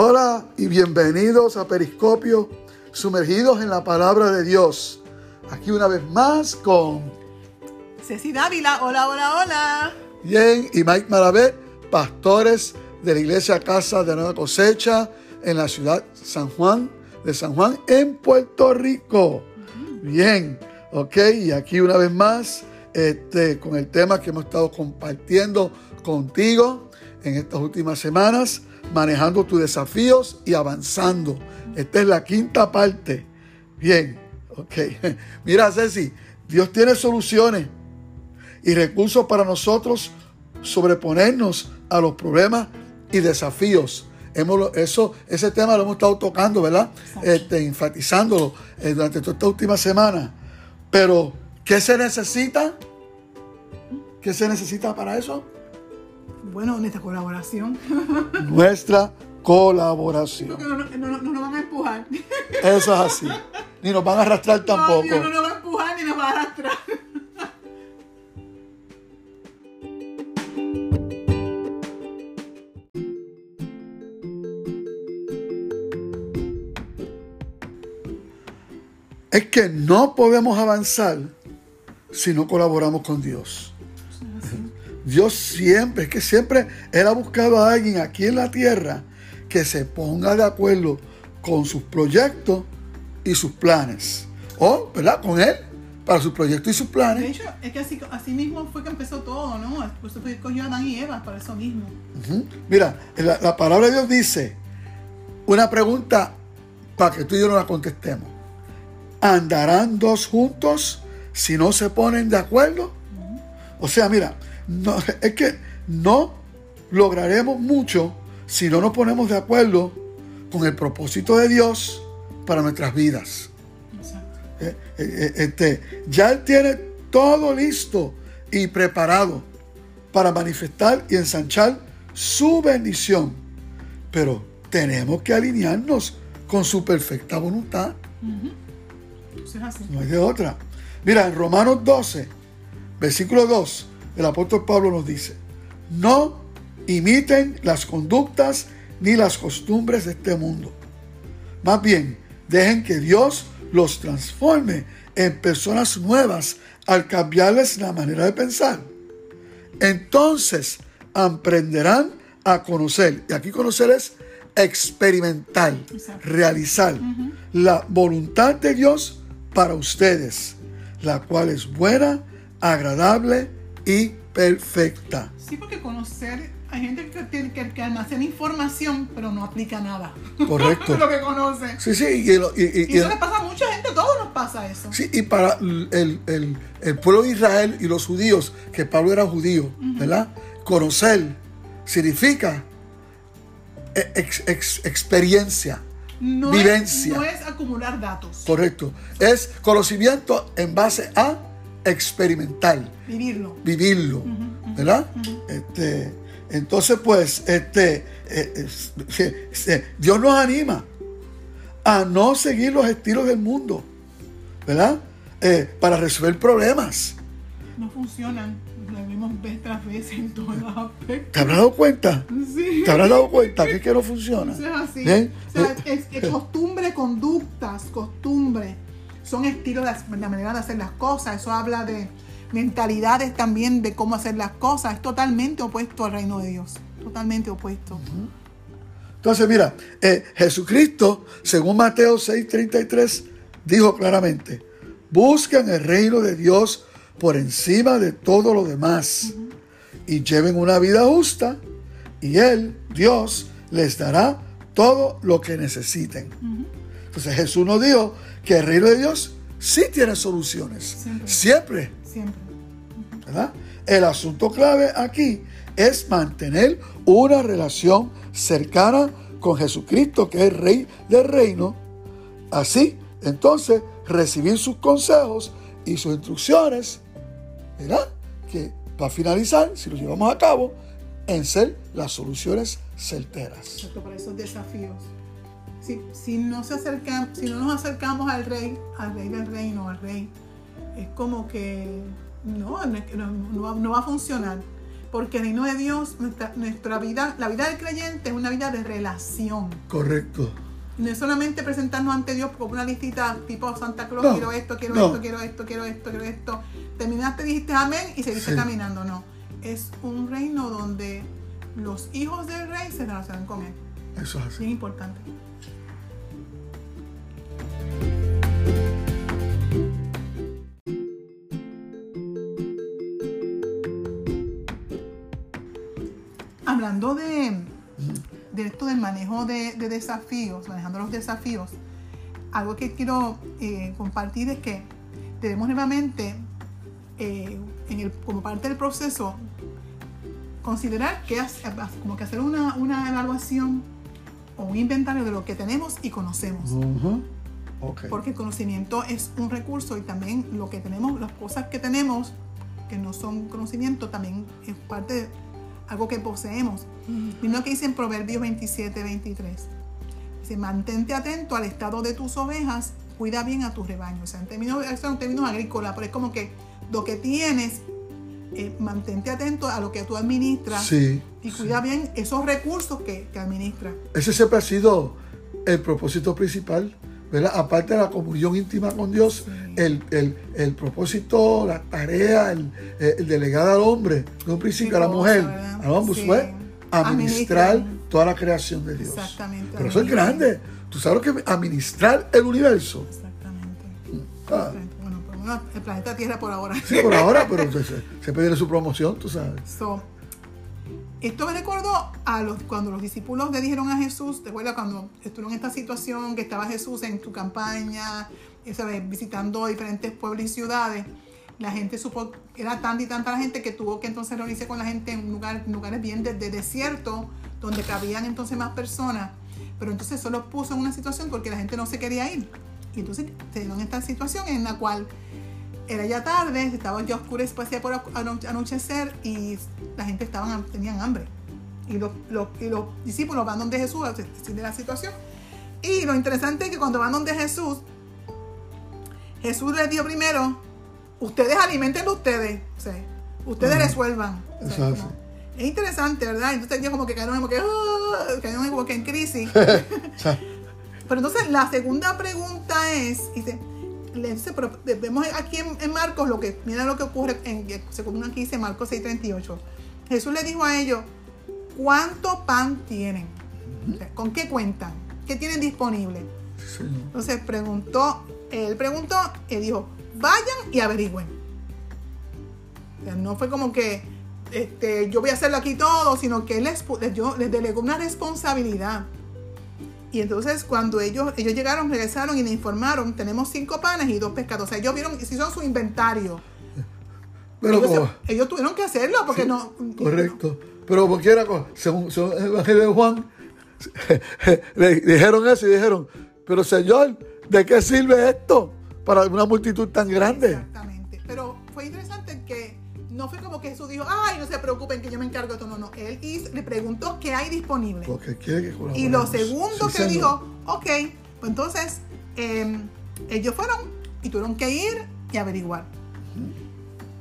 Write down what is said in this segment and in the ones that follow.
Hola y bienvenidos a Periscopio, sumergidos en la palabra de Dios. Aquí una vez más con Ceci Dávila, hola, hola, hola. Bien y Mike Maravet, pastores de la iglesia Casa de Nueva Cosecha en la ciudad San Juan de San Juan en Puerto Rico. Bien, ok, y aquí una vez más este, con el tema que hemos estado compartiendo contigo en estas últimas semanas, manejando tus desafíos y avanzando. Esta es la quinta parte. Bien, ok. Mira, Ceci, Dios tiene soluciones y recursos para nosotros sobreponernos a los problemas y desafíos. Hemos, eso, ese tema lo hemos estado tocando, ¿verdad? Este, enfatizándolo eh, durante toda esta última semana. Pero, ¿qué se necesita? ¿Qué se necesita para eso? Bueno, nuestra colaboración. Nuestra colaboración. Porque no, no, no, no nos van a empujar. Eso es así. Ni nos van a arrastrar tampoco. No, no nos va a empujar ni nos va a arrastrar. Es que no podemos avanzar si no colaboramos con Dios. Dios siempre, es que siempre Él ha buscado a alguien aquí en la tierra que se ponga de acuerdo con sus proyectos y sus planes. O, ¿verdad? Con Él, para sus proyectos y sus De planes. hecho, es que así, así mismo fue que empezó todo, ¿no? Por eso fue que cogió a Adán y Eva, para eso mismo. Mira, la, la palabra de Dios dice una pregunta para que tú y yo no la contestemos. ¿Andarán dos juntos si no se ponen de acuerdo? O sea, mira, no, es que no lograremos mucho si no nos ponemos de acuerdo con el propósito de Dios para nuestras vidas. Eh, eh, eh, este, ya Él tiene todo listo y preparado para manifestar y ensanchar su bendición. Pero tenemos que alinearnos con su perfecta voluntad. No hay de otra. Mira, en Romanos 12, versículo 2, el apóstol Pablo nos dice, no imiten las conductas ni las costumbres de este mundo. Más bien, dejen que Dios los transforme en personas nuevas al cambiarles la manera de pensar. Entonces aprenderán a conocer, y aquí conocer es experimentar, Exacto. realizar la voluntad de Dios para ustedes, la cual es buena, agradable y perfecta. Sí, porque conocer, hay gente que, que, que almacena información, pero no aplica nada. Correcto. lo que conoce. Sí, sí, y, el- y- y- Y y- eso le pasa a mucha gente, a todos nos pasa eso. sí, y para el, el- el pueblo de Israel y los judíos, que Pablo era judío, ¿verdad? Conocer significa ex- ex- experiencia, No vivencia. Es, no es acumular datos, correcto. Es conocimiento en base a experimentar. vivirlo. vivirlo, ¿verdad? Este, entonces, pues, este, eh, es- se- se- Dios nos anima a no seguir los estilos del mundo, ¿verdad? Eh, para resolver problemas. No funcionan. Lo vimos vez tras vez en todos los aspectos. ¿Te habrás dado cuenta? Sí. ¿Te habrás dado cuenta que, es que no funciona? Eso es así. O sea, Eh, es, es costumbre, conductas, costumbre. Son estilos la manera de hacer las cosas. Eso habla de mentalidades también de cómo hacer las cosas. Es totalmente opuesto al reino de Dios. Totalmente opuesto. Entonces, mira, eh, Jesucristo, según Mateo 6:33, dijo claramente, busquen el reino de Dios por encima de todo lo demás y lleven una vida justa y Él, Dios, les dará todo lo que necesiten. Entonces Jesús nos dijo que el reino de Dios sí tiene soluciones, Siempre. siempre Siempre. ¿verdad? El asunto clave aquí es mantener una relación cercana con Jesucristo, que es el Rey del Reino. Así, entonces, recibir sus consejos y sus instrucciones, ¿verdad? Que para finalizar, si lo llevamos a cabo, en ser las soluciones certeras. Para esos desafíos. Si, si, no se acercan, si no nos acercamos al rey, al rey del reino, al rey, es como que no, no, no- no va, no va a funcionar. Porque el reino de Dios, nuestra, nuestra vida, la vida del creyente es una vida de relación. Correcto. No es solamente presentarnos ante Dios como una listita tipo Santa Claus, quiero esto, quiero esto, quiero esto, quiero esto, quiero esto. Terminaste, dijiste amén y seguiste Sí. caminando. No. Es un reino donde los hijos del rey se relacionan con él. Eso es así. Bien importante. Hablando de, de esto del manejo de, de desafíos, manejando los desafíos, algo que quiero eh, compartir es que debemos nuevamente, eh, en el- como parte del proceso, considerar que como que hacer una, una evaluación o un inventario de lo que tenemos y conocemos. Ujú. Ok. Porque el conocimiento es un recurso y también lo que tenemos, las cosas que tenemos que no son conocimiento, también es parte de algo que poseemos. Mismo que dice en Proverbios 27, 23. Dice, mantente atento al estado de tus ovejas, cuida bien a tus rebaños. O sea, en términos, en términos agrícolas, pero es como que lo que tienes, eh, mantente atento a lo que tú administras Sí. y cuida bien esos recursos que, que administras. Ese siempre ha sido el propósito principal, ¿verdad? Aparte de la comunión íntima con Dios, Sí. el, el- el propósito, la tarea, el, el delegado al hombre, de un principio a la mujer, a ambos Sí. fue administrar toda la creación de Dios. Exactamente. Pero eso es grande. ¿Tú sabes lo que administrar el universo? Exactamente. Ah, El planeta Tierra por ahora. sí, por ahora, pero se, se, su promoción, tú sabes. So, esto me recordó a los, cuando los discípulos le dijeron a Jesús, ¿te acuerdas cuando estuvieron en esta situación que estaba Jesús en su campaña, ¿sabes? visitando diferentes pueblos y ciudades? La gente supo, era tanta y tanta la gente que tuvo que entonces reunirse con la gente en lugar, lugares bien de, de desierto, donde cabían entonces más personas. Pero entonces eso los puso en una situación porque la gente no se quería ir. Y entonces se dieron esta situación en la cual era ya tarde, estaba ya oscurecido, parecía por ano- anochecer y la gente estaban, tenían hambre. Y los, los- y los discípulos van donde Jesús a decirle la situación. Y lo interesante es que cuando van donde Jesús, Jesús les dio primero, ustedes alimentenlo ustedes, o sea, ustedes Ujú. resuelvan. O sea, Eso es como- así. es interesante, ¿verdad? Entonces ellos como que cayeron como que, cayeron como que en crisis. Pero entonces la segunda pregunta es, dice, vemos aquí en, en Marcos lo que, mira lo que ocurre, en, según aquí dice Marcos 6:38. Jesús le dijo a ellos, ¿cuánto pan tienen? ¿Con qué cuentan? ¿Qué tienen disponible? sí. Entonces preguntó, él preguntó y dijo, vayan y averigüen. O sea, no fue como que este, yo voy a hacerlo aquí todo, sino que él les, dio- les delegó una responsabilidad. Y entonces cuando ellos, ellos llegaron, regresaron y le informaron, tenemos cinco panes y dos pescados. O sea, ellos vieron, hicieron su inventario. Pero ellos, se- ellos tuvieron que hacerlo porque no... correcto. Pero como quiera, co- según, según el Evangelio de Juan, le dijeron eso y dijeron, pero Señor, ¿de qué sirve esto para una multitud tan grande? Exactamente. Pero fue interesante que no fue como que Jesús dijo, ay, no se preocupen que yo me encargo de esto. No, no. Él hizo- le preguntó qué hay disponible. Porque quiere que Y lo segundo Sí, que señor. dijo, ok, pues entonces eh, ellos fueron y tuvieron que ir y averiguar.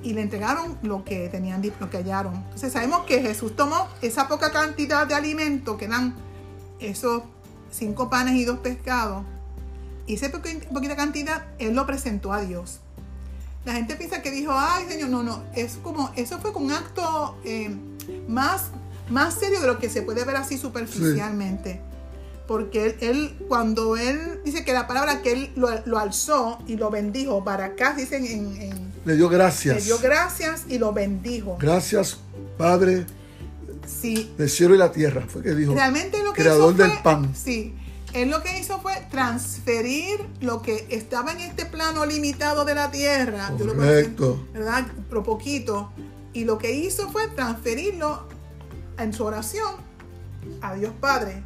Y le entregaron lo que tenían, lo que hallaron. Entonces sabemos que Jesús tomó esa poca cantidad de alimento que eran esos cinco panes y dos pescados. Y esa poqui- poquita cantidad, Él lo presentó a Dios. La gente piensa que dijo, ay Señor, no, no, es como, eso fue un acto eh, más, más serio de lo que se puede ver así superficialmente. Porque él, él, cuando él dice que la palabra que él lo, lo alzó y lo bendijo, para acá dicen en, en- Le dio le gracias. dio gracias y lo bendijo. Gracias, Padre Sí, del cielo y la tierra. Fue que dijo. realmente lo que creador hizo fue, del pan. Sí, él lo que hizo fue transferir lo que estaba en este plano limitado de la tierra, yo lo Correcto. ¿verdad? Pero poquito. Y lo que hizo fue transferirlo en su oración a Dios Padre.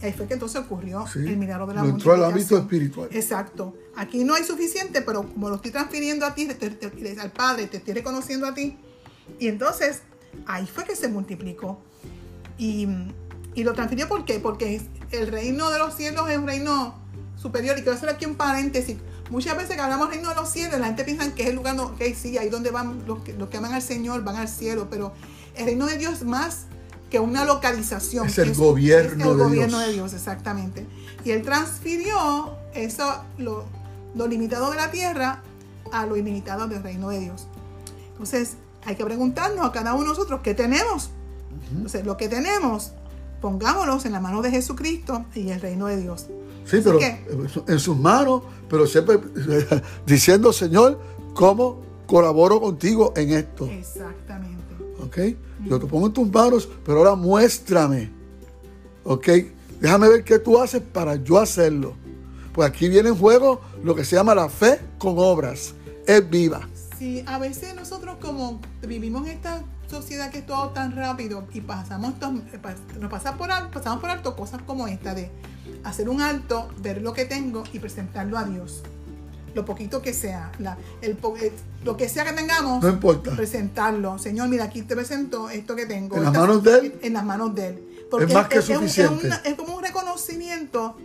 Ahí fue que entonces ocurrió Sí. el milagro de la entró al ámbito espiritual. Exacto. Aquí no hay suficiente, pero como lo estoy transfiriendo a ti, te- te- al Padre, te estoy reconociendo a ti. Y entonces, ahí fue que se multiplicó. Y, y lo transfirió ¿por qué? Porque el reino de los cielos es un reino superior. Y quiero hacer aquí un paréntesis. Muchas veces que hablamos reino de los cielos, la gente piensa que es el lugar, no, ok, sí, ahí donde van los que, los que aman al Señor, van al cielo, pero el reino de Dios es más que una localización. Es el gobierno es el de gobierno Dios. de Dios, exactamente. Y él transfirió eso, lo, lo limitado de la tierra a lo ilimitado del reino de Dios. Entonces, hay que preguntarnos a cada uno de nosotros qué tenemos. Entonces, lo que tenemos, pongámoslos en la mano de Jesucristo y el reino de Dios. Sí, Así pero que- en sus manos, pero siempre diciendo, Señor, ¿cómo colaboro contigo en esto? Exactamente. ¿Ok? Yo te pongo en tus manos, pero ahora muéstrame. ¿Ok? Déjame ver qué tú haces para yo hacerlo. Pues aquí viene en juego lo que se llama la fe con obras. Es viva. Sí, a veces nosotros como vivimos en esta sociedad que es todo tan rápido y pasamos eh, nos pasa por alto, pasamos por alto cosas como esta de hacer un alto, ver lo que tengo y presentarlo a Dios. Lo poquito que sea, la- el po- eh, lo que sea que tengamos, No importa. presentarlo. Señor, mira, aquí te presento esto que tengo. En las manos de Él. En las manos de Él. Es más que suficiente. es como un reconocimiento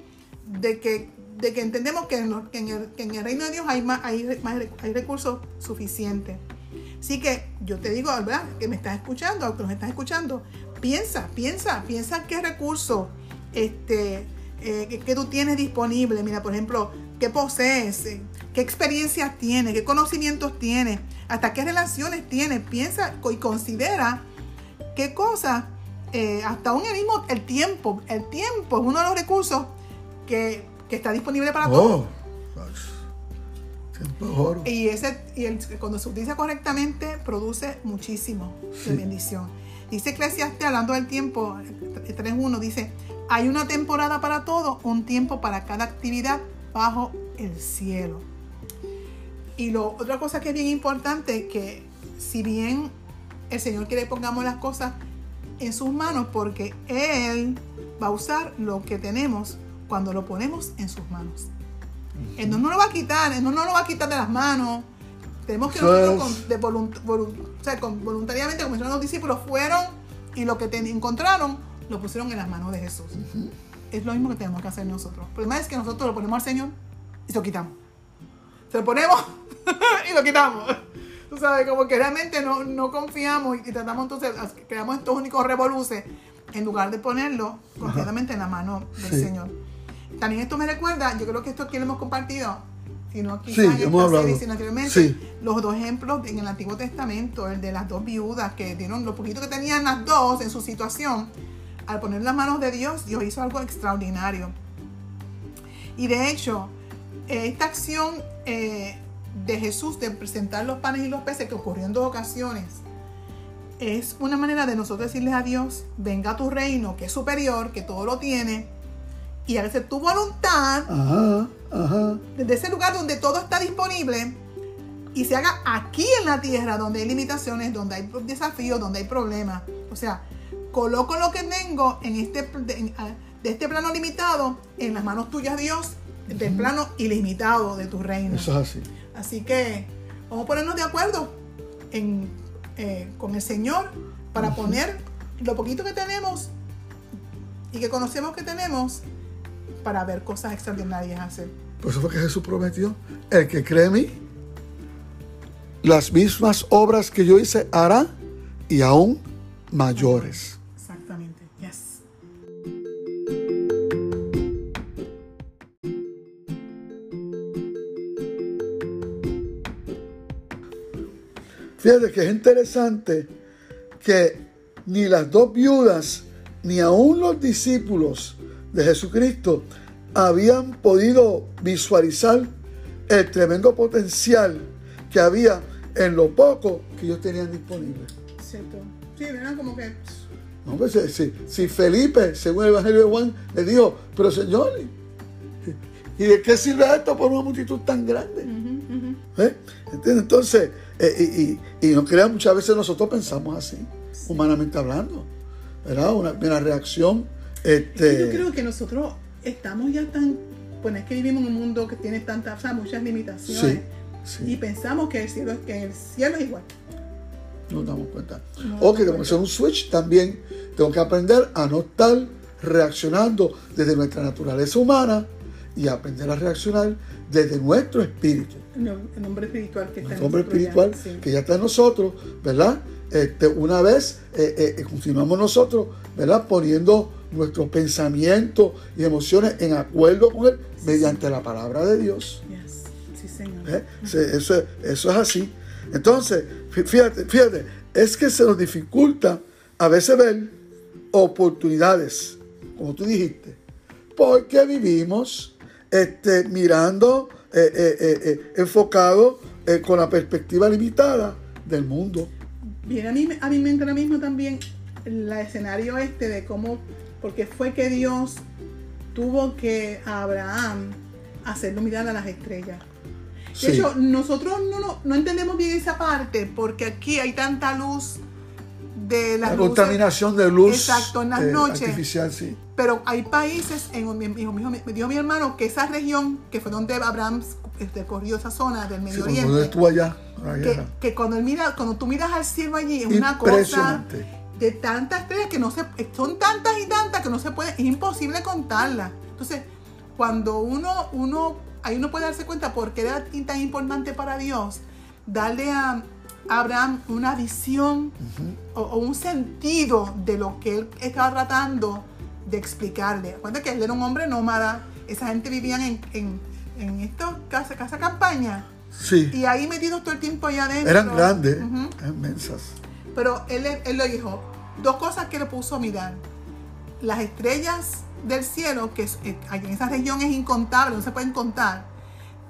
de que, de que entendemos que en, que en el, que en el reino de Dios hay, más, hay, más hay recursos suficientes. Así que yo te digo, ¿verdad? Que me estás escuchando, que nos estás escuchando, piensa, piensa, piensa qué recursos este, eh, que, que tú tienes disponible. Mira, por ejemplo, qué posees, eh, qué experiencias tienes, qué conocimientos tienes, hasta qué relaciones tienes. Piensa y considera qué cosas, eh, hasta aún el mismo, el tiempo, el tiempo es uno de los recursos que, que está disponible para todos. Oh, oro. Y, ese, y el- cuando se utiliza correctamente, produce muchísimo Sí. de bendición. Dice Eclesiastes, hablando del tiempo, el 3.1, dice, hay una temporada para todo, un tiempo para cada actividad bajo el cielo. Y lo, otra cosa que es bien importante, que si bien el Señor quiere que pongamos las cosas en sus manos, porque Él va a usar lo que tenemos cuando lo ponemos en sus manos. Él no nos lo va a quitar, Él no nos lo va a quitar de las manos. Tenemos que Eso nosotros es- con- de volunt- volun- o sea, con- voluntariamente, como hicieron los discípulos, fueron y lo que te- encontraron lo pusieron en las manos de Jesús. Es lo mismo que tenemos que hacer nosotros. El problema es que nosotros lo ponemos al Señor y se lo quitamos. Se lo ponemos y lo quitamos. Tú sabes, como que realmente no, no confiamos y tratamos entonces, creamos estos únicos revoluces en lugar de ponerlo completamente en la mano del Sí. Señor. También esto me recuerda, yo creo que esto aquí lo hemos compartido, sino quizás Sí, en esta serie, sino anteriormente, Sí. los dos ejemplos en el Antiguo Testamento, el de las dos viudas que dieron lo poquito que tenían las dos en su situación, al poner las manos de Dios, Dios hizo algo extraordinario. Y de hecho, esta acción eh, de Jesús de presentar los panes y los peces que ocurrió en dos ocasiones, es una manera de nosotros decirles a Dios, venga a tu reino, que es superior, que todo lo tiene, y hágase tu voluntad Ajá, ajá. desde ese lugar donde todo está disponible y se haga aquí en la tierra donde hay limitaciones, donde hay desafíos, donde hay problemas. O sea, coloco lo que tengo en este, de, en- a- de este plano limitado en las manos tuyas, Dios, del plano ilimitado de tu reino. Eso es así. Así que vamos a ponernos de acuerdo en, eh, con el Señor para poner lo poquito que tenemos y que conocemos que tenemos para ver cosas extraordinarias hacer. Por eso fue que Jesús prometió, el que cree en mí, las mismas obras que yo hice hará y aún mayores. Exactamente. Yes. Fíjate que es interesante que ni las dos viudas ni aún los discípulos de Jesucristo habían podido visualizar el tremendo potencial que había en lo poco que ellos tenían disponible. Cierto. Sí, ¿verdad? Como que. No, pues, si, si- Felipe, según el Evangelio de Juan, le dijo, pero Señor, ¿y de qué sirve esto por una multitud tan grande? ¿Eh? ¿Entiendes? Entonces, eh, y, y, y no crean, muchas veces nosotros pensamos así, humanamente hablando, ¿verdad? Una, una reacción. Este, Yo creo que nosotros estamos ya tan. Bueno, es que vivimos en un mundo que tiene tantas, o sea, muchas limitaciones. Sí, Y pensamos que el cielo, es- que el cielo es igual. nos damos cuenta. No, o que tengo que hacer un switch también. Tengo que aprender a no estar reaccionando desde nuestra naturaleza humana y aprender a reaccionar desde nuestro espíritu. No, el hombre espiritual que está en el hombre ya, espiritual sí. que ya está en nosotros, ¿verdad? este, una vez eh, eh, continuamos nosotros, ¿verdad? Poniendo nuestros pensamientos y emociones en acuerdo con Él mediante la palabra de Dios. Sí, Señor. ¿Eh? Eso, es- eso es así. Entonces, fí- fíjate, fíjate, es que se nos dificulta a veces ver oportunidades, como tú dijiste, porque vivimos este, mirando, eh, eh, enfocado con la perspectiva limitada del mundo. Viene a mí, a mi mente ahora mismo también el escenario este de cómo, porque fue que Dios tuvo que a Abraham hacerlo mirar a las estrellas. De Sí. hecho, nosotros no, no, no entendemos bien esa parte porque aquí hay tanta luz de las La luces, contaminación de luz Exacto, en las eh, noches. artificial, sí. Pero hay países, en, me, dijo, me dijo mi hermano que esa región, que fue donde Abraham este, corrió esa zona del Sí, Medio cuando Oriente, allá, la que, que cuando, él mira, cuando tú miras al cielo allí, es una cosa. De tantas estrellas que no se, son tantas y tantas que no se puede, es imposible contarlas. Entonces, cuando uno, uno, ahí uno puede darse cuenta por qué era tan importante para Dios darle a Abraham una visión o, o un sentido de lo que él estaba tratando de explicarle. Acuérdate que él era un hombre nómada, esa gente vivían en, en, en estas casa, casa campaña Sí. y ahí metidos todo el tiempo allá adentro. Eran grandes, inmensas. Pero él, él lo dijo, dos cosas que le puso a mirar. Las estrellas del cielo, que eh, en esa región es incontable, no se pueden contar.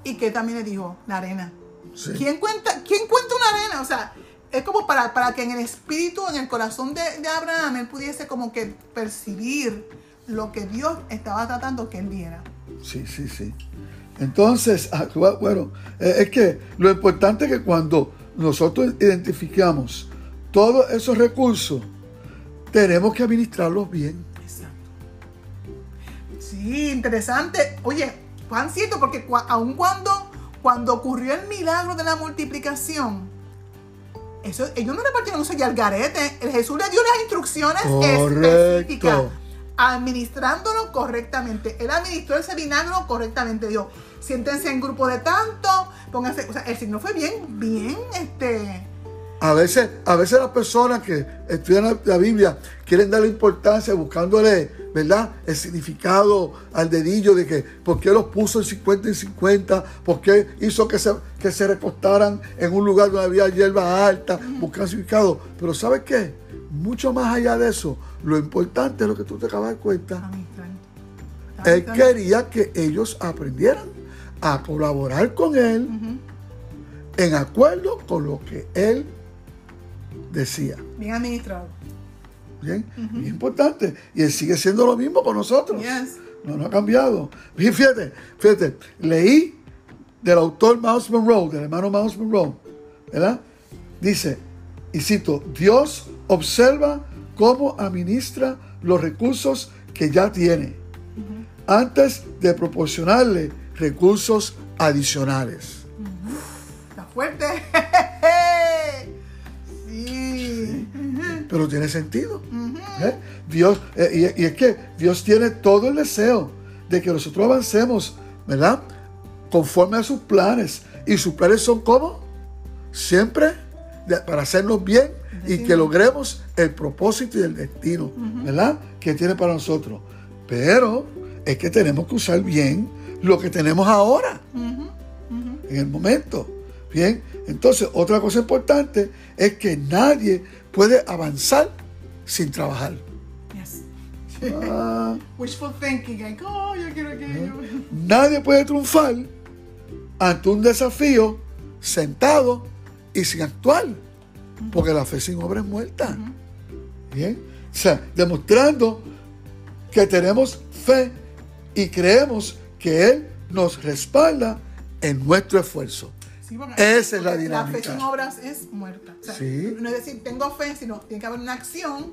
Y que también le dijo, la arena. Sí. ¿Quién cuenta, ¿Quién cuenta una arena? O sea, es como para, para que en el espíritu, en el corazón de, de Abraham, él pudiese como que percibir lo que Dios estaba tratando que él viera. Sí, sí, sí. Entonces, ah, bueno, eh, es que lo importante es que cuando nosotros identificamos todos esos recursos, tenemos que administrarlos bien. Exacto. Sí, interesante. Oye, Juancito, porque cua- aun cuando, cuando ocurrió el milagro de la multiplicación, eso, ellos no repartieron eso ya al garete. El Jesús le dio las instrucciones Correcto. específicas, administrándolo correctamente. Él administró ese vinagro correctamente. Dijo, siéntense en grupo de tanto, pónganse. O sea, el signo fue bien, bien, este. A veces, a veces las personas que estudian la, Biblia quieren darle importancia buscándole, ¿verdad? El significado al dedillo de que por qué los puso en 50 y 50, por qué hizo que se, que se recostaran en un lugar donde había hierba alta, buscan significado. Pero ¿sabes qué? Mucho más allá de eso, lo importante es lo que tú te acabas de dar cuenta. Él quería que ellos aprendieran a colaborar con él en acuerdo con lo que él decía. Bien administrado. Bien, bien importante. Y él sigue siendo lo mismo con nosotros. Yes. No, no ha cambiado. Y fíjate, fíjate, leí del autor Miles Monroe, del hermano Miles Monroe, ¿verdad? Dice, y cito, Dios observa cómo administra los recursos que ya tiene antes de proporcionarle recursos adicionales. Está fuerte. Pero tiene sentido. ¿eh? Dios, eh, y, y es que Dios tiene todo el deseo de que nosotros avancemos, ¿verdad? Conforme a sus planes. Y sus planes son como? Siempre de- para hacernos bien y que logremos el propósito y el destino, ¿verdad? Que tiene para nosotros. Pero es que tenemos que usar bien lo que tenemos ahora, en el momento. Bien, entonces otra cosa importante es que nadie puede avanzar sin trabajar. Yes. Ah, Wishful thinking. Like, oh, yo quiero que. nadie puede triunfar ante un desafío sentado y sin actuar, porque la fe sin obra es muerta. Bien, o sea, demostrando que tenemos fe y creemos que Él nos respalda en nuestro esfuerzo. Sí, Esa es la dinámica. La fe sin obras es muerta. O sea, Sí. No es decir, tengo fe, sino tiene que haber una acción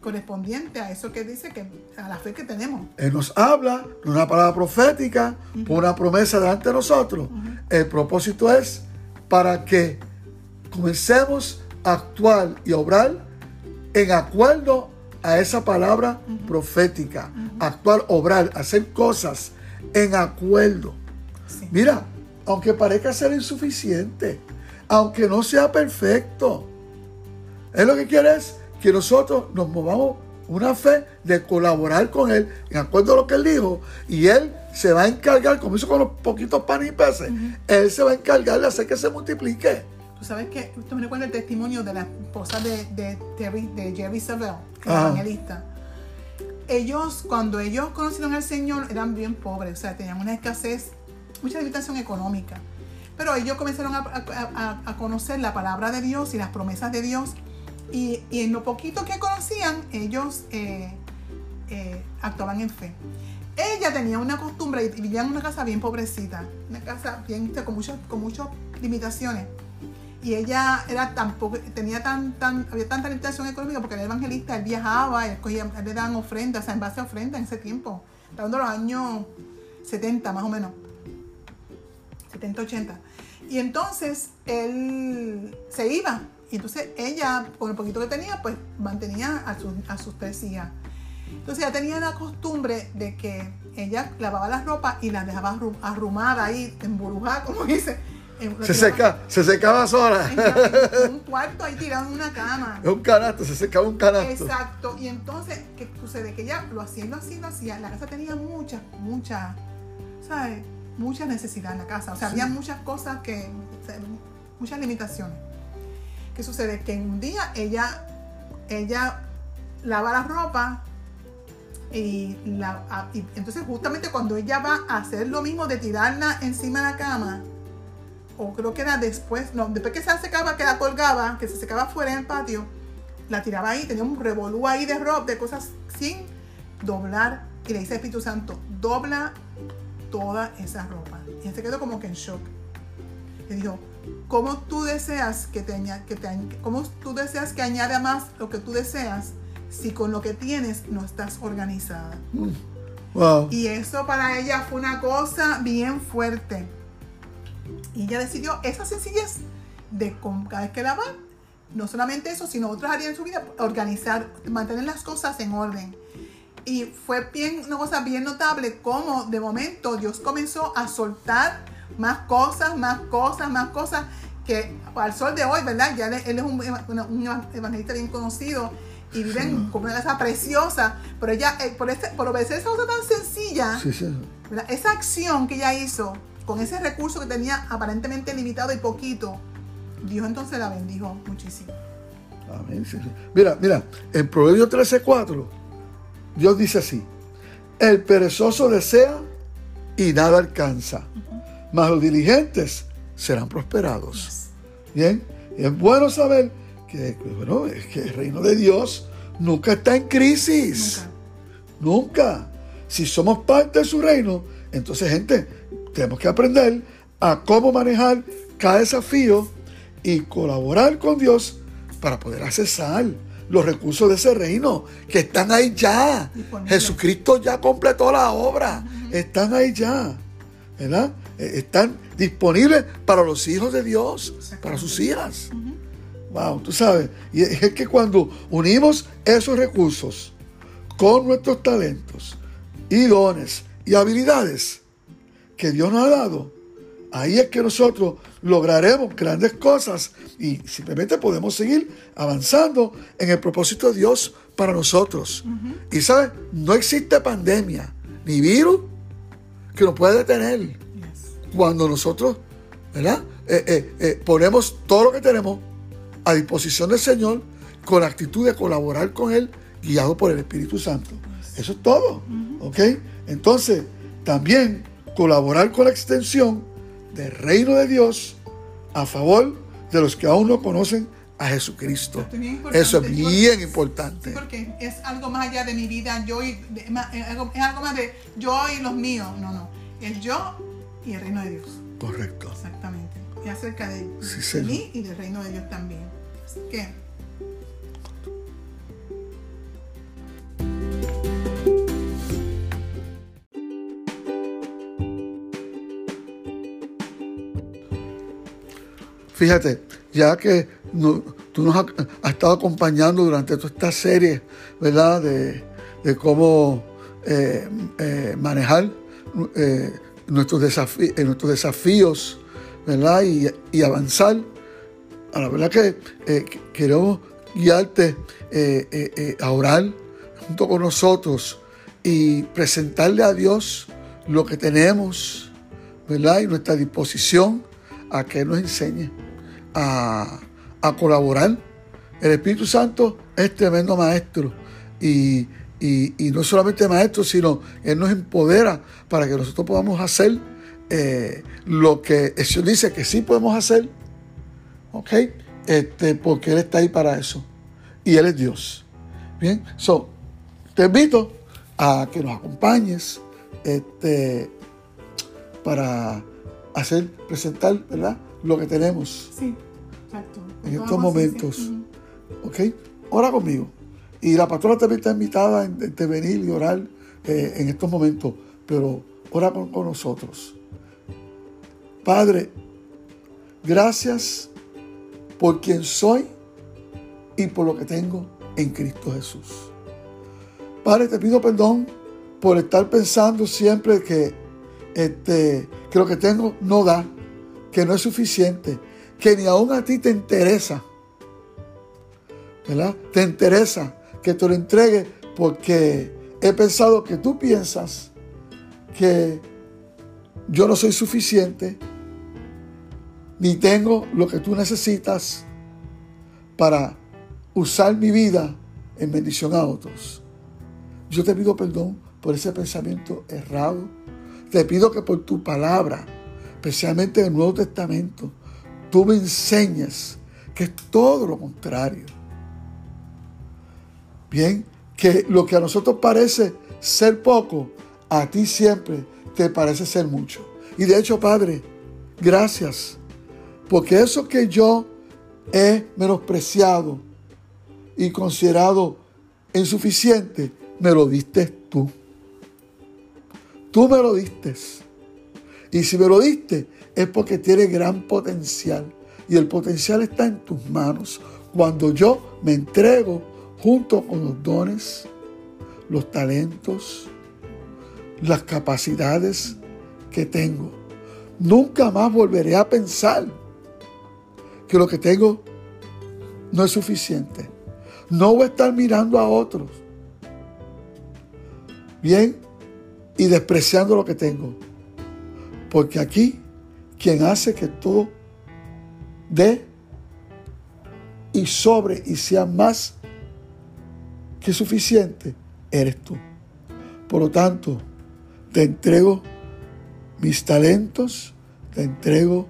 correspondiente a eso que dice que a la fe que tenemos. Él nos habla de una palabra profética, por una promesa delante de nosotros. El propósito es para que comencemos a actuar y a obrar en acuerdo a esa palabra profética. Actuar, obrar, hacer cosas en acuerdo. Sí. Mira, aunque parezca ser insuficiente, aunque no sea perfecto, Él lo que quiere es que nosotros nos movamos una fe de colaborar con Él, en acuerdo a lo que Él dijo, y Él se va a encargar, como hizo con los poquitos panes y peces, Él se va a encargar de hacer que se multiplique. Tú sabes que, usted me recuerda el testimonio de la esposa de, de, de Jerry Savelle, que es evangelista. Ellos, cuando ellos conocieron al Señor, eran bien pobres, o sea, tenían una escasez, mucha limitación económica. Pero ellos comenzaron a, conocer la palabra de Dios y las promesas de Dios. Y, en lo poquito que conocían, ellos eh, eh, actuaban en fe. Ella tenía una costumbre y vivía en una casa bien pobrecita, una casa bien con, muchas, con limitaciones. Y ella era tampoco, tenía tan, tan, había tanta limitación económica porque era evangelista, él viajaba, él, le daban ofrendas, o sea, en base a ofrendas en ese tiempo. Estaba los años 70 más o menos. 70, 80. Y entonces él se iba. Y entonces ella, con el poquito que tenía, pues mantenía a, a sus tres hijas. Entonces ella tenía la costumbre de que ella lavaba las ropas y las dejaba arrumadas ahí, emburujada, como dice. Se, seca, se secaba sola. En, un cuarto ahí tirado en una cama. Un canasto, se secaba un canasto. Exacto. Y entonces, ¿qué sucede? Que ella lo hacía y lo hacía lo hacía. La casa tenía muchas, muchas, ¿sabes? Mucha necesidad en la casa. O sea, había muchas cosas que, muchas limitaciones. ¿Qué sucede? Que un día ella, ella lava la ropa y, la, y entonces justamente cuando ella va a hacer lo mismo de tirarla encima de la cama, o creo que era después, no, después que se secaba, que la colgaba, que se secaba fuera en el patio, la tiraba ahí, tenía un revolú ahí de ropa, de cosas sin doblar. Y le dice Espíritu Santo, dobla toda esa ropa. Y él se quedó como que en shock. Le dijo, ¿cómo tú deseas que te, que te cómo tú deseas que añada más lo que tú deseas si con lo que tienes no estás organizada? Mm. Y eso para ella fue una cosa bien fuerte. Y ella decidió esa sencillez de cada vez que la va, no solamente eso, sino otras áreas en su vida, organizar, mantener las cosas en orden. Y fue bien, una cosa bien notable cómo de momento Dios comenzó a soltar más cosas, más cosas, más cosas que al sol de hoy, ¿verdad? Ya él, es un, evangelista bien conocido y vive en una casa preciosa, pero ella, eh, por, este, por obedecer esa cosa tan sencilla, esa acción que ella hizo, con ese recurso que tenía aparentemente limitado y poquito, Dios entonces la bendijo muchísimo. Amén. Mira, mira, en Proverbios 13:4, Dios dice así: El perezoso desea y nada alcanza, mas los diligentes serán prosperados. Bien, es bueno saber que, bueno, es que el reino de Dios nunca está en crisis. Nunca. nunca. Si somos parte de su reino, entonces, gente, tenemos que aprender a cómo manejar cada desafío y colaborar con Dios para poder accesar los recursos de ese reino que están ahí ya. Jesucristo ya completó la obra. Están ahí ya. ¿Verdad? Eh, están disponibles para los hijos de Dios, para sus hijas. Wow, tú sabes. Y es que cuando unimos esos recursos con nuestros talentos y dones y habilidades, que Dios nos ha dado, ahí es que nosotros lograremos grandes cosas y simplemente podemos seguir avanzando en el propósito de Dios para nosotros. Y sabes, no existe pandemia ni virus que nos pueda detener cuando nosotros, ¿verdad? Eh, eh, eh, ponemos todo lo que tenemos a disposición del Señor con la actitud de colaborar con Él, guiado por el Espíritu Santo. Eso es todo, ¿ok? Entonces, también colaborar con la extensión del reino de Dios a favor de los que aún no conocen a Jesucristo. Eso es bien importante. porque es algo más allá de mi vida, yo y es algo más de yo y los míos. No, no. Es yo y el reino de Dios. Correcto. Exactamente. Y acerca de, de mí y del reino de Dios también. Así que Fíjate, ya que tú nos has, estado acompañando durante toda esta serie, ¿verdad? De, cómo eh, eh, manejar eh, nuestros, desafíos, ¿verdad? Y, avanzar. A la verdad que queremos guiarte a orar junto con nosotros y presentarle a Dios lo que tenemos, ¿verdad? Y nuestra disposición a que nos enseñe a, colaborar. El Espíritu Santo es tremendo maestro y, y, no solamente maestro, sino Él nos empodera para que nosotros podamos hacer lo que el dice que sí podemos hacer, ¿ok? Este, porque Él está ahí para eso y Él es Dios. Bien, so, te invito a que nos acompañes este, para hacer, presentar, ¿verdad? Lo que tenemos. Sí, exacto. En estos momentos. ¿Ok? Ora conmigo. Y la pastora también está invitada a intervenir y orar eh, en estos momentos, pero ora con, con nosotros. Padre, gracias por quien soy y por lo que tengo en Cristo Jesús. Padre, te pido perdón por estar pensando siempre que, este, que lo que tengo no da, que no es suficiente, que ni aún a ti te interesa. ¿Verdad? Te interesa que te lo entregue porque he pensado que tú piensas que yo no soy suficiente, ni tengo lo que tú necesitas para usar mi vida en bendición a otros. Yo te pido perdón por ese pensamiento errado. Te pido que por tu palabra, especialmente en el Nuevo Testamento, tú me enseñes que es todo lo contrario. Bien, que lo que a nosotros parece ser poco, a ti siempre te parece ser mucho. Y de hecho, Padre, gracias, porque eso que yo he menospreciado, y considerado insuficiente, me lo diste tú. Tú me lo diste. Y si me lo diste es porque tiene gran potencial. Y el potencial está en tus manos. Cuando yo me entrego junto con los dones, los talentos, las capacidades que tengo. Nunca más volveré a pensar que lo que tengo no es suficiente. No voy a estar mirando a otros. Bien, y despreciando lo que tengo. Porque aquí, quien hace que todo dé y sobre y sea más que suficiente, eres tú. Por lo tanto, te entrego mis talentos, te entrego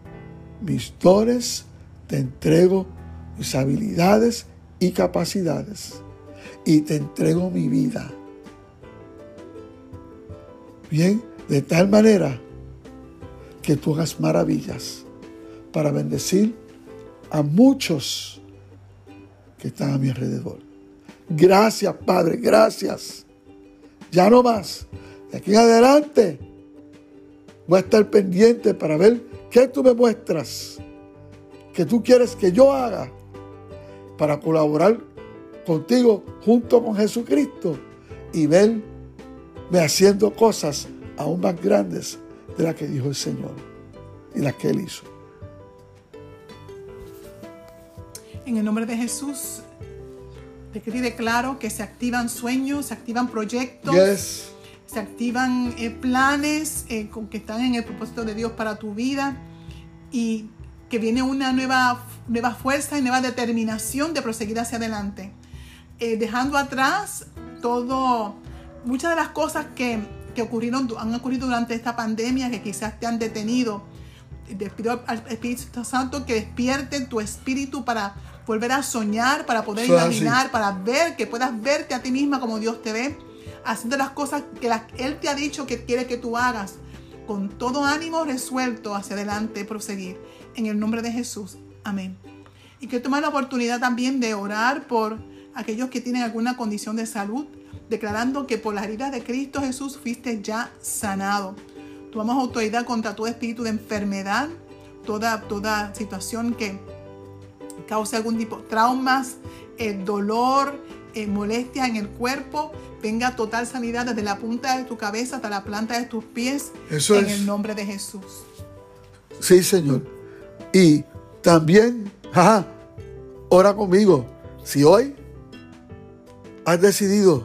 mis dones, te entrego mis habilidades y capacidades y te entrego mi vida. Bien, de tal manera que tú hagas maravillas para bendecir a muchos que están a mi alrededor. Gracias, Padre, gracias. Ya no más. De aquí en adelante voy a estar pendiente para ver qué tú me muestras, que tú quieres que yo haga para colaborar contigo junto con Jesucristo y verme haciendo cosas aún más grandes de las que dijo el Señor y las que Él hizo. En el nombre de Jesús, decreto y declaro que se activan sueños, se activan proyectos, se activan eh, planes eh, que están en el propósito de Dios para tu vida y que viene una nueva, nueva fuerza y nueva determinación de proseguir hacia adelante. Eh, dejando atrás todo, muchas de las cosas que, que, ocurrieron, han ocurrido durante esta pandemia que quizás te han detenido. Te pido al Espíritu Santo que despierte tu espíritu para volver a soñar, para poder imaginar, para ver, que puedas verte a ti misma como Dios te ve, haciendo las cosas que Él te ha dicho que quiere que tú hagas, con todo ánimo resuelto hacia adelante, proseguir en el nombre de Jesús. Amén. Y que tomar la oportunidad también de orar por aquellos que tienen alguna condición de salud, declarando que por las heridas de Cristo Jesús fuiste ya sanado. Tomamos autoridad contra todo espíritu de enfermedad, toda, toda situación que cause algún tipo de traumas, eh, dolor, eh, molestia en el cuerpo, venga total sanidad desde la punta de tu cabeza hasta la planta de tus pies. Eso en el nombre de Jesús. Sí, Señor. Y también, ora conmigo, Si hoy has decidido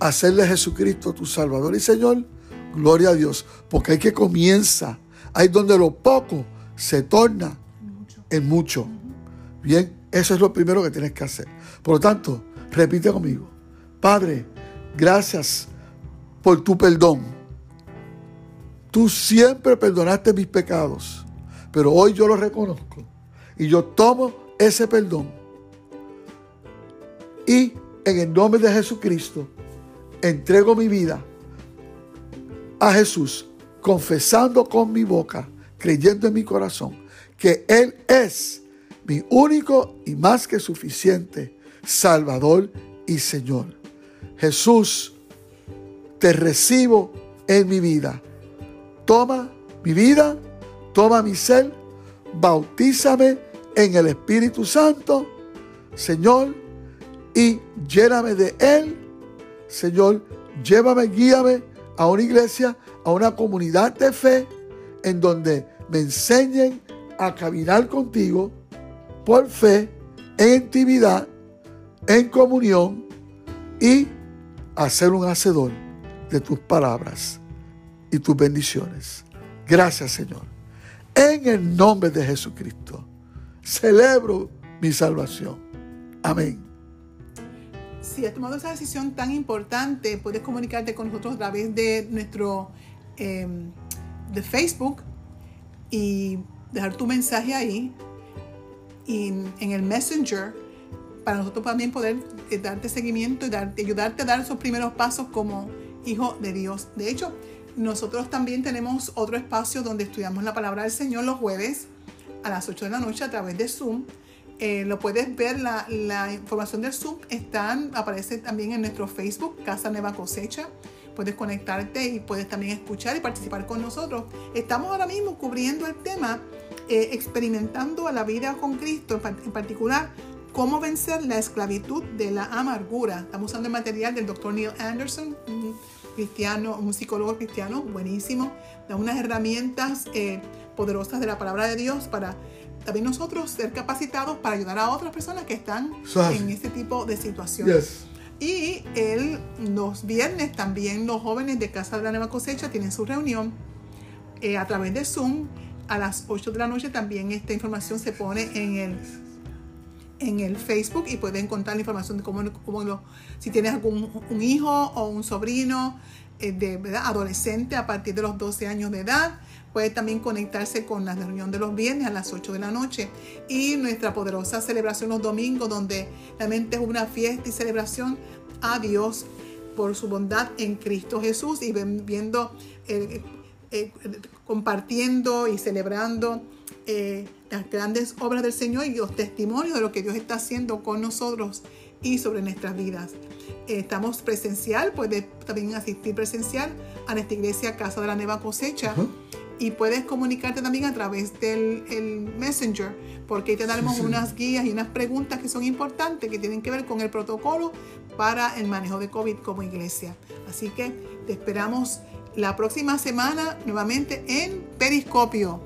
hacerle a Jesucristo tu Salvador y Señor, gloria a Dios, porque hay que comienza, ahí donde lo poco se torna en mucho. Bien, eso es lo primero que tienes que hacer. Por lo tanto, repite conmigo, Padre, gracias por tu perdón. Tú siempre perdonaste mis pecados, pero hoy yo lo reconozco y yo tomo ese perdón. Y en el nombre de Jesucristo, entrego mi vida a Jesús, confesando con mi boca, creyendo en mi corazón, que Él es mi único y más que suficiente Salvador y Señor. Jesús, te recibo en mi vida. Toma mi vida, toma mi ser, bautízame en el Espíritu Santo, Señor, y lléname de Él. Señor, llévame, guíame a una iglesia, a una comunidad de fe, en donde me enseñen a caminar contigo por fe, en intimidad, en comunión y a ser un hacedor de tus palabras y tus bendiciones. Gracias, Señor. En el nombre de Jesucristo, celebro mi salvación. Amén si has tomado esa decisión tan importante, puedes comunicarte con nosotros a través de nuestro em, de Facebook y dejar tu mensaje ahí y en el Messenger para nosotros también poder eh, darte seguimiento y ayudarte a dar esos primeros pasos como hijo de Dios. De hecho, nosotros también tenemos otro espacio donde estudiamos la palabra del Señor los jueves a las 8 de la noche a través de Zoom eh, lo puedes ver, la, información del Zoom está, aparece también en nuestro Facebook, Casa Nueva Cosecha. Puedes conectarte y puedes también escuchar y participar con nosotros. Estamos ahora mismo cubriendo el tema, eh, experimentando la vida con Cristo, en particular, cómo vencer la esclavitud de la amargura. Estamos usando el material del Dr. Neil Anderson, un cristiano, un psicólogo cristiano buenísimo. Da unas herramientas eh, poderosas de la palabra de Dios para también nosotros ser capacitados para ayudar a otras personas que están en este tipo de situaciones. Y el, los viernes también los jóvenes de Casa de la Nueva Cosecha tienen su reunión eh, a través de Zoom. A las 8 de la noche también esta información se pone en el, en el Facebook y pueden encontrar la información de cómo, cómo lo, si tienes algún un hijo o un sobrino de ¿verdad? adolescente a partir de los 12 años de edad Puede también conectarse con la reunión de los viernes a las 8 de la noche y nuestra poderosa celebración los domingos, donde realmente es una fiesta y celebración a Dios por su bondad en Cristo Jesús y viendo, eh, eh, compartiendo y celebrando eh, las grandes obras del Señor y los testimonios de lo que Dios está haciendo con nosotros y sobre nuestras vidas. estamos presencial, puede también asistir presencial a nuestra iglesia Casa de la Nueva Cosecha y puedes comunicarte también a través del Messenger, porque ahí te daremos unas guías y unas preguntas que son importantes, que tienen que ver con el protocolo para el manejo de COVID como iglesia. Así que te esperamos la próxima semana nuevamente en Periscopio,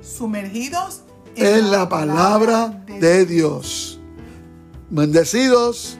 sumergidos en, la, palabra, de Dios. Bendecidos.